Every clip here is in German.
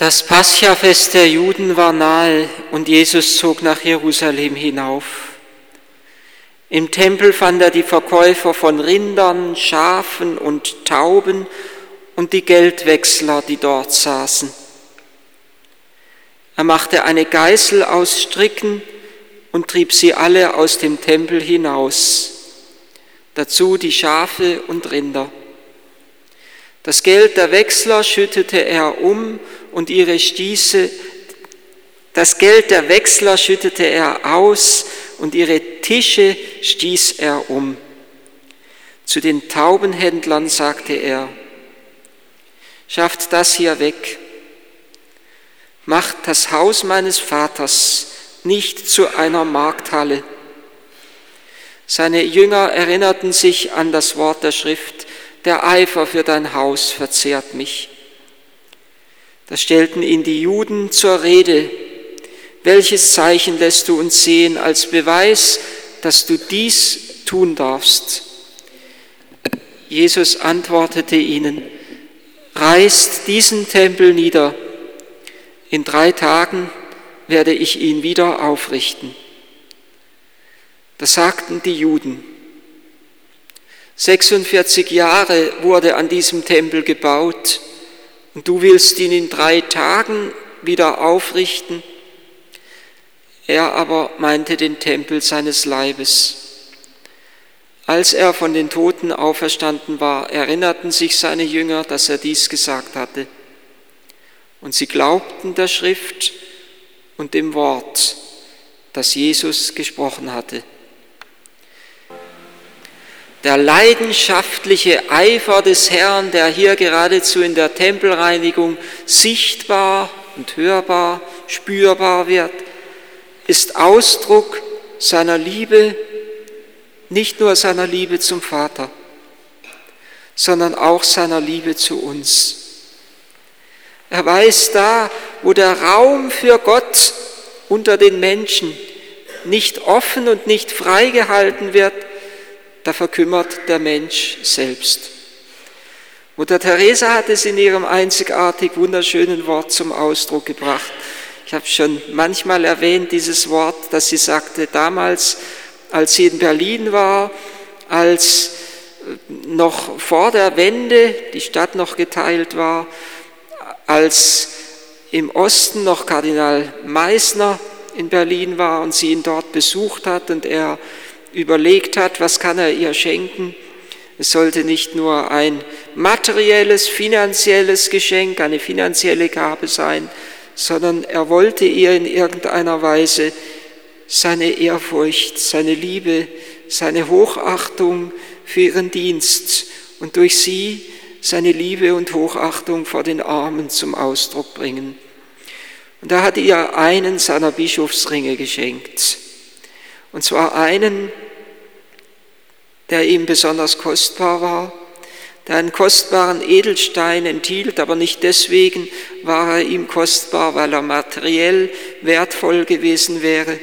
Das Paschafest der Juden war nahe und Jesus zog nach Jerusalem hinauf. Im Tempel fand er die Verkäufer von Rindern, Schafen und Tauben und die Geldwechsler, die dort saßen. Er machte eine Geißel aus Stricken und trieb sie alle aus dem Tempel hinaus, dazu die Schafe und Rinder. Das Geld der Wechsler schüttete er um und ihre Stieße, das Geld der Wechsler schüttete er aus und ihre Tische stieß er um. Zu den Taubenhändlern sagte er, schafft das hier weg, macht das Haus meines Vaters nicht zu einer Markthalle. Seine Jünger erinnerten sich an das Wort der Schrift, der Eifer für dein Haus verzehrt mich. Da stellten ihn die Juden zur Rede. Welches Zeichen lässt du uns sehen als Beweis, dass du dies tun darfst? Jesus antwortete ihnen, reißt diesen Tempel nieder. In drei Tagen werde ich ihn wieder aufrichten. Das sagten die Juden. 46 Jahre wurde an diesem Tempel gebaut und du willst ihn in drei Tagen wieder aufrichten. Er aber meinte den Tempel seines Leibes. Als er von den Toten auferstanden war, erinnerten sich seine Jünger, dass er dies gesagt hatte. Und sie glaubten der Schrift und dem Wort, das Jesus gesprochen hatte. Der leidenschaftliche Eifer des Herrn, der hier geradezu in der Tempelreinigung sichtbar und hörbar, spürbar wird, ist Ausdruck seiner Liebe, nicht nur seiner Liebe zum Vater, sondern auch seiner Liebe zu uns. Er weiß da, wo der Raum für Gott unter den Menschen nicht offen und nicht freigehalten wird, da verkümmert der Mensch selbst. Mutter Teresa hat es in ihrem einzigartig wunderschönen Wort zum Ausdruck gebracht. Ich habe schon manchmal erwähnt dieses Wort, das sie sagte damals, als sie in Berlin war, als noch vor der Wende die Stadt noch geteilt war, als im Osten noch Kardinal Meissner in Berlin war und sie ihn dort besucht hat und er überlegt hat, was kann er ihr schenken. Es sollte nicht nur ein materielles, finanzielles Geschenk, eine finanzielle Gabe sein, sondern er wollte ihr in irgendeiner Weise seine Ehrfurcht, seine Liebe, seine Hochachtung für ihren Dienst und durch sie seine Liebe und Hochachtung vor den Armen zum Ausdruck bringen. Und er hat ihr einen seiner Bischofsringe geschenkt. Und zwar einen, der ihm besonders kostbar war, der einen kostbaren Edelstein enthielt, aber nicht deswegen war er ihm kostbar, weil er materiell wertvoll gewesen wäre,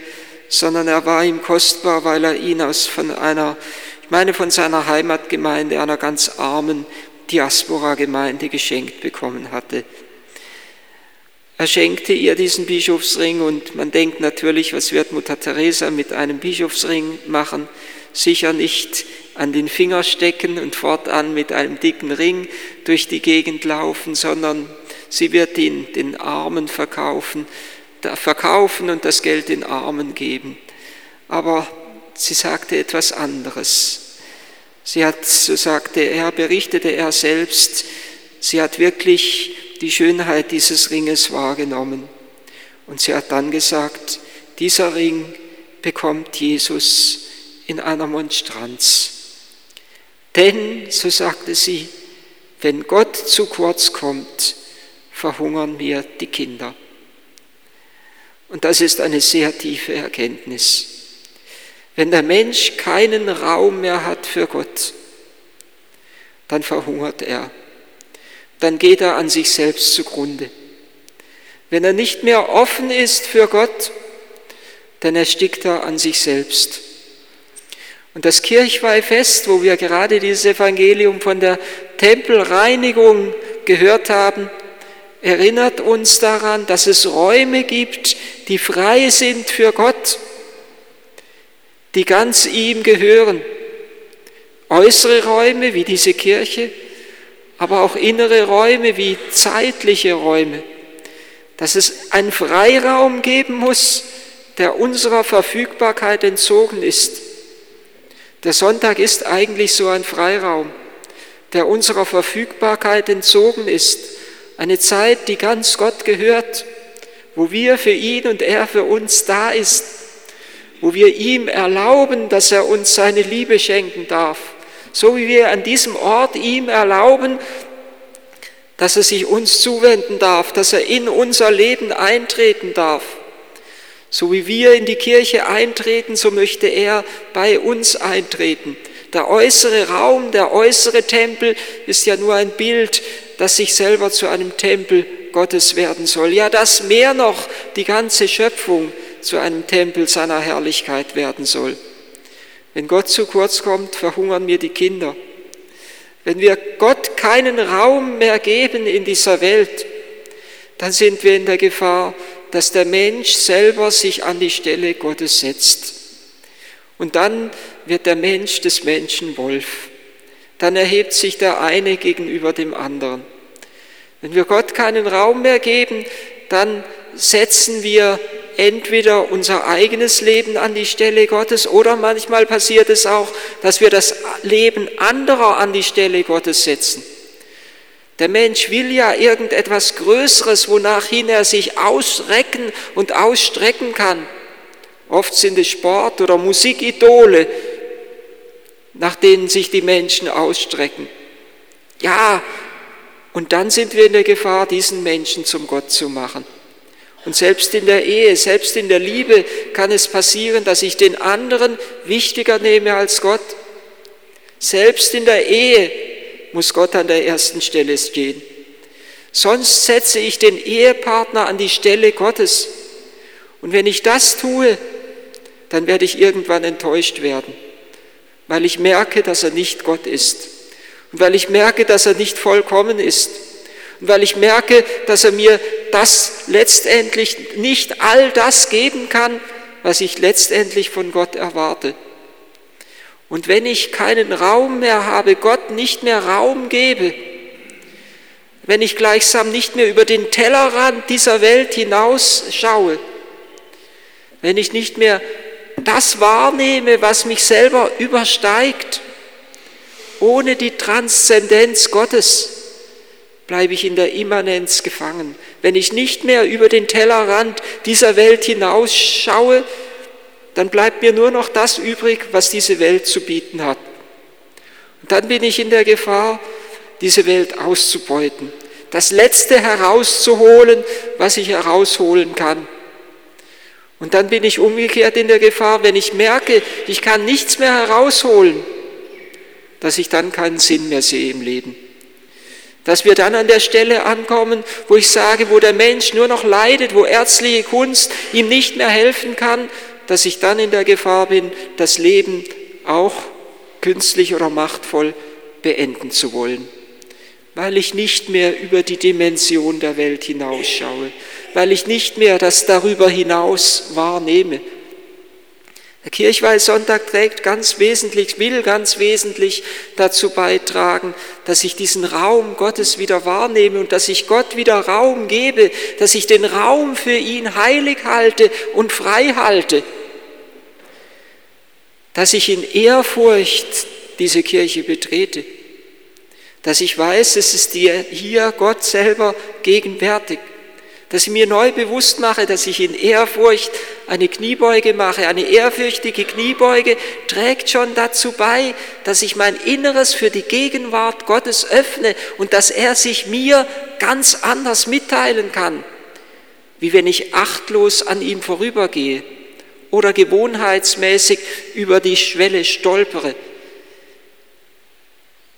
sondern er war ihm kostbar, weil er ihn aus von einer, ich meine von seiner Heimatgemeinde, einer ganz armen Diaspora-Gemeinde geschenkt bekommen hatte. Er schenkte ihr diesen Bischofsring und man denkt natürlich, was wird Mutter Teresa mit einem Bischofsring machen? Sicher nicht an den Finger stecken und fortan mit einem dicken Ring durch die Gegend laufen, sondern sie wird ihn den Armen verkaufen, verkaufen und das Geld den Armen geben. Aber sie sagte etwas anderes. Sie hat, so sagte er, berichtete er selbst, sie hat wirklich die Schönheit dieses Ringes wahrgenommen. Und sie hat dann gesagt, dieser Ring bekommt Jesus in einer Monstranz. Denn, so sagte sie, wenn Gott zu kurz kommt, verhungern mir die Kinder. Und das ist eine sehr tiefe Erkenntnis. Wenn der Mensch keinen Raum mehr hat für Gott, dann verhungert er dann geht er an sich selbst zugrunde. Wenn er nicht mehr offen ist für Gott, dann erstickt er an sich selbst. Und das Kirchweihfest, wo wir gerade dieses Evangelium von der Tempelreinigung gehört haben, erinnert uns daran, dass es Räume gibt, die frei sind für Gott, die ganz ihm gehören. Äußere Räume wie diese Kirche, aber auch innere Räume wie zeitliche Räume. Dass es einen Freiraum geben muss, der unserer Verfügbarkeit entzogen ist. Der Sonntag ist eigentlich so ein Freiraum, der unserer Verfügbarkeit entzogen ist. Eine Zeit, die ganz Gott gehört, wo wir für ihn und er für uns da ist, wo wir ihm erlauben, dass er uns seine Liebe schenken darf, so wie wir an diesem Ort ihm erlauben, dass er sich uns zuwenden darf, dass er in unser Leben eintreten darf. So wie wir in die Kirche eintreten, so möchte er bei uns eintreten. Der äußere Raum, der äußere Tempel ist ja nur ein Bild, das sich selber zu einem Tempel Gottes werden soll. Ja, das mehr noch die ganze Schöpfung zu einem Tempel seiner Herrlichkeit werden soll. Wenn Gott zu kurz kommt, verhungern mir die Kinder. Wenn wir Gott keinen Raum mehr geben in dieser Welt, dann sind wir in der Gefahr, dass der Mensch selber sich an die Stelle Gottes setzt. Und dann wird der Mensch des Menschen Wolf. Dann erhebt sich der eine gegenüber dem anderen. Wenn wir Gott keinen Raum mehr geben, dann setzen wir entweder unser eigenes Leben an die Stelle Gottes oder manchmal passiert es auch, dass wir das Leben anderer an die Stelle Gottes setzen. Der Mensch will ja irgendetwas Größeres, wonach hin er sich ausrecken und ausstrecken kann. Oft sind es Sport- oder Musikidole, nach denen sich die Menschen ausstrecken. Ja, und dann sind wir in der Gefahr, diesen Menschen zum Gott zu machen. Und selbst in der Ehe, selbst in der Liebe kann es passieren, dass ich den anderen wichtiger nehme als Gott. Selbst in der Ehe muss Gott an der ersten Stelle stehen. Sonst setze ich den Ehepartner an die Stelle Gottes. Und wenn ich das tue, dann werde ich irgendwann enttäuscht werden, weil ich merke, dass er nicht Gott ist und weil ich merke, dass er nicht vollkommen ist und weil ich merke, dass er mir das letztendlich nicht all das geben kann, was ich letztendlich von Gott erwarte. Und wenn ich keinen Raum mehr habe, Gott nicht mehr Raum gebe, wenn ich gleichsam nicht mehr über den Tellerrand dieser Welt hinaus schaue, wenn ich nicht mehr das wahrnehme, was mich selber übersteigt, ohne die Transzendenz Gottes, bleibe ich in der Immanenz gefangen. Wenn ich nicht mehr über den Tellerrand dieser Welt hinausschaue, dann bleibt mir nur noch das übrig, was diese Welt zu bieten hat. Und dann bin ich in der Gefahr, diese Welt auszubeuten, das Letzte herauszuholen, was ich herausholen kann. Und dann bin ich umgekehrt in der Gefahr, wenn ich merke, ich kann nichts mehr herausholen, dass ich dann keinen Sinn mehr sehe im Leben. Dass wir dann an der Stelle ankommen, wo ich sage, wo der Mensch nur noch leidet, wo ärztliche Kunst ihm nicht mehr helfen kann, dass ich dann in der Gefahr bin, das Leben auch künstlich oder machtvoll beenden zu wollen, weil ich nicht mehr über die Dimension der Welt hinausschaue, weil ich nicht mehr das darüber hinaus wahrnehme. Der Kirchweihsonntag trägt ganz wesentlich, will ganz wesentlich dazu beitragen, dass ich diesen Raum Gottes wieder wahrnehme und dass ich Gott wieder Raum gebe, dass ich den Raum für ihn heilig halte und frei halte. Dass ich in Ehrfurcht diese Kirche betrete, dass ich weiß, es ist hier Gott selber gegenwärtig, dass ich mir neu bewusst mache, dass ich in Ehrfurcht eine Kniebeuge mache. Eine ehrfürchtige Kniebeuge trägt schon dazu bei, dass ich mein Inneres für die Gegenwart Gottes öffne und dass er sich mir ganz anders mitteilen kann, wie wenn ich achtlos an ihm vorübergehe oder gewohnheitsmäßig über die Schwelle stolpere.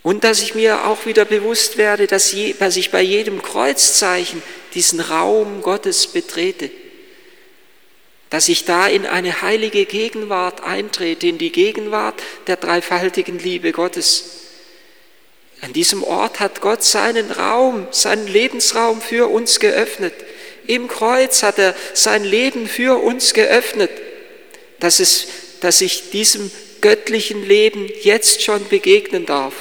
Und dass ich mir auch wieder bewusst werde, dass, ich bei jedem Kreuzzeichen diesen Raum Gottes betrete. Dass ich da in eine heilige Gegenwart eintrete, in die Gegenwart der dreifaltigen Liebe Gottes. An diesem Ort hat Gott seinen Raum, seinen Lebensraum für uns geöffnet. Im Kreuz hat er sein Leben für uns geöffnet, dass, es, dass ich diesem göttlichen Leben jetzt schon begegnen darf.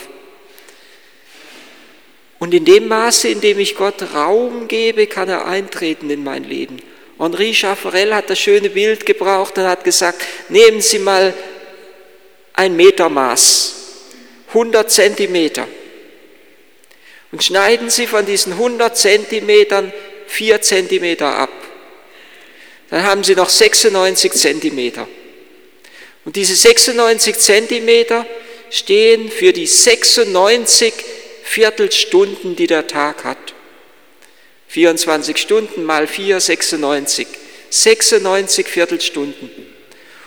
Und in dem Maße, in dem ich Gott Raum gebe, kann er eintreten in mein Leben. Henri Schaffarel hat das schöne Bild gebraucht und hat gesagt, nehmen Sie mal ein Metermaß, 100 Zentimeter und schneiden Sie von diesen 100 Zentimetern 4 Zentimeter ab. Dann haben Sie noch 96 Zentimeter. Und diese 96 Zentimeter stehen für die 96 Viertelstunden, die der Tag hat. 24 Stunden mal 4, 96. 96 Viertelstunden.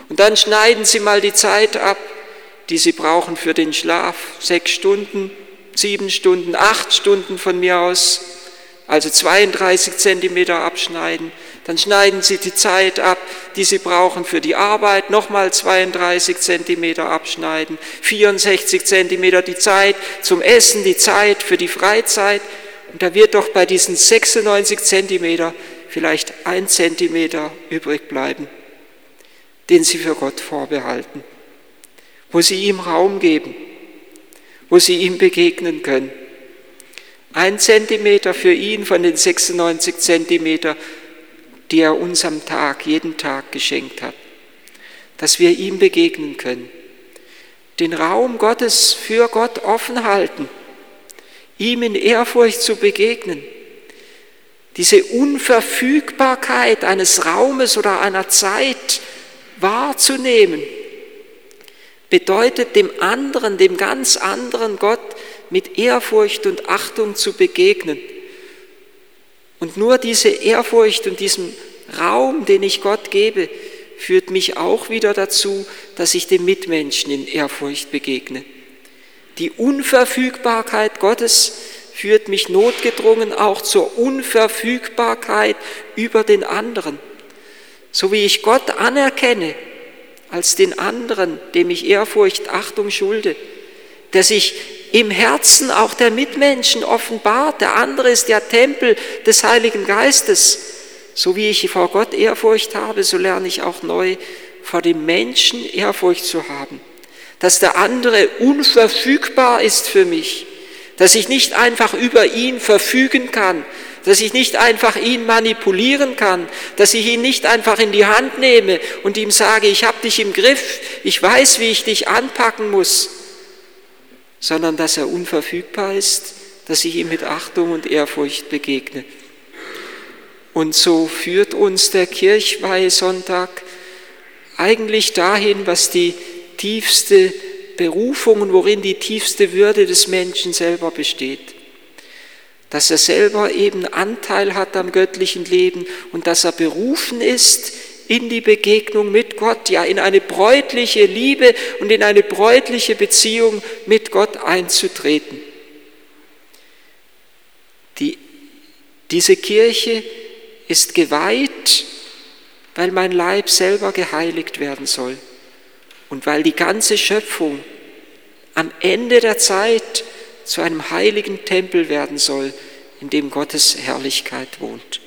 Und dann schneiden Sie mal die Zeit ab, die Sie brauchen für den Schlaf. Sechs Stunden, sieben Stunden, acht Stunden von mir aus, also 32 Zentimeter abschneiden. Dann schneiden Sie die Zeit ab, die Sie brauchen für die Arbeit, nochmal 32 Zentimeter abschneiden, 64 Zentimeter die Zeit zum Essen, die Zeit für die Freizeit. Und da wird doch bei diesen 96 Zentimeter vielleicht ein Zentimeter übrig bleiben, den Sie für Gott vorbehalten, wo Sie ihm Raum geben wo sie ihm begegnen können. Ein Zentimeter für ihn von den 96 Zentimeter, die er uns am Tag, jeden Tag geschenkt hat, dass wir ihm begegnen können. Den Raum Gottes für Gott offen halten, ihm in Ehrfurcht zu begegnen. Diese Unverfügbarkeit eines Raumes oder einer Zeit wahrzunehmen bedeutet dem anderen, dem ganz anderen Gott mit Ehrfurcht und Achtung zu begegnen. Und nur diese Ehrfurcht und diesem Raum, den ich Gott gebe, führt mich auch wieder dazu, dass ich dem Mitmenschen in Ehrfurcht begegne. Die Unverfügbarkeit Gottes führt mich notgedrungen auch zur Unverfügbarkeit über den anderen. So wie ich Gott anerkenne als den anderen, dem ich Ehrfurcht, Achtung schulde, der sich im Herzen auch der Mitmenschen offenbart. Der andere ist der Tempel des Heiligen Geistes. So wie ich vor Gott Ehrfurcht habe, so lerne ich auch neu vor dem Menschen Ehrfurcht zu haben. Dass der andere unverfügbar ist für mich, dass ich nicht einfach über ihn verfügen kann, dass ich nicht einfach ihn manipulieren kann, dass ich ihn nicht einfach in die Hand nehme und ihm sage, ich habe dich im Griff, ich weiß, wie ich dich anpacken muss, sondern dass er unverfügbar ist, dass ich ihm mit Achtung und Ehrfurcht begegne. Und so führt uns der Kirchweihe Sonntag eigentlich dahin, was die tiefste Berufung und worin die tiefste Würde des Menschen selber besteht dass er selber eben Anteil hat am göttlichen Leben und dass er berufen ist in die Begegnung mit Gott, ja in eine bräutliche Liebe und in eine bräutliche Beziehung mit Gott einzutreten. Die, diese Kirche ist geweiht, weil mein Leib selber geheiligt werden soll und weil die ganze Schöpfung am Ende der Zeit zu einem heiligen Tempel werden soll, in dem Gottes Herrlichkeit wohnt.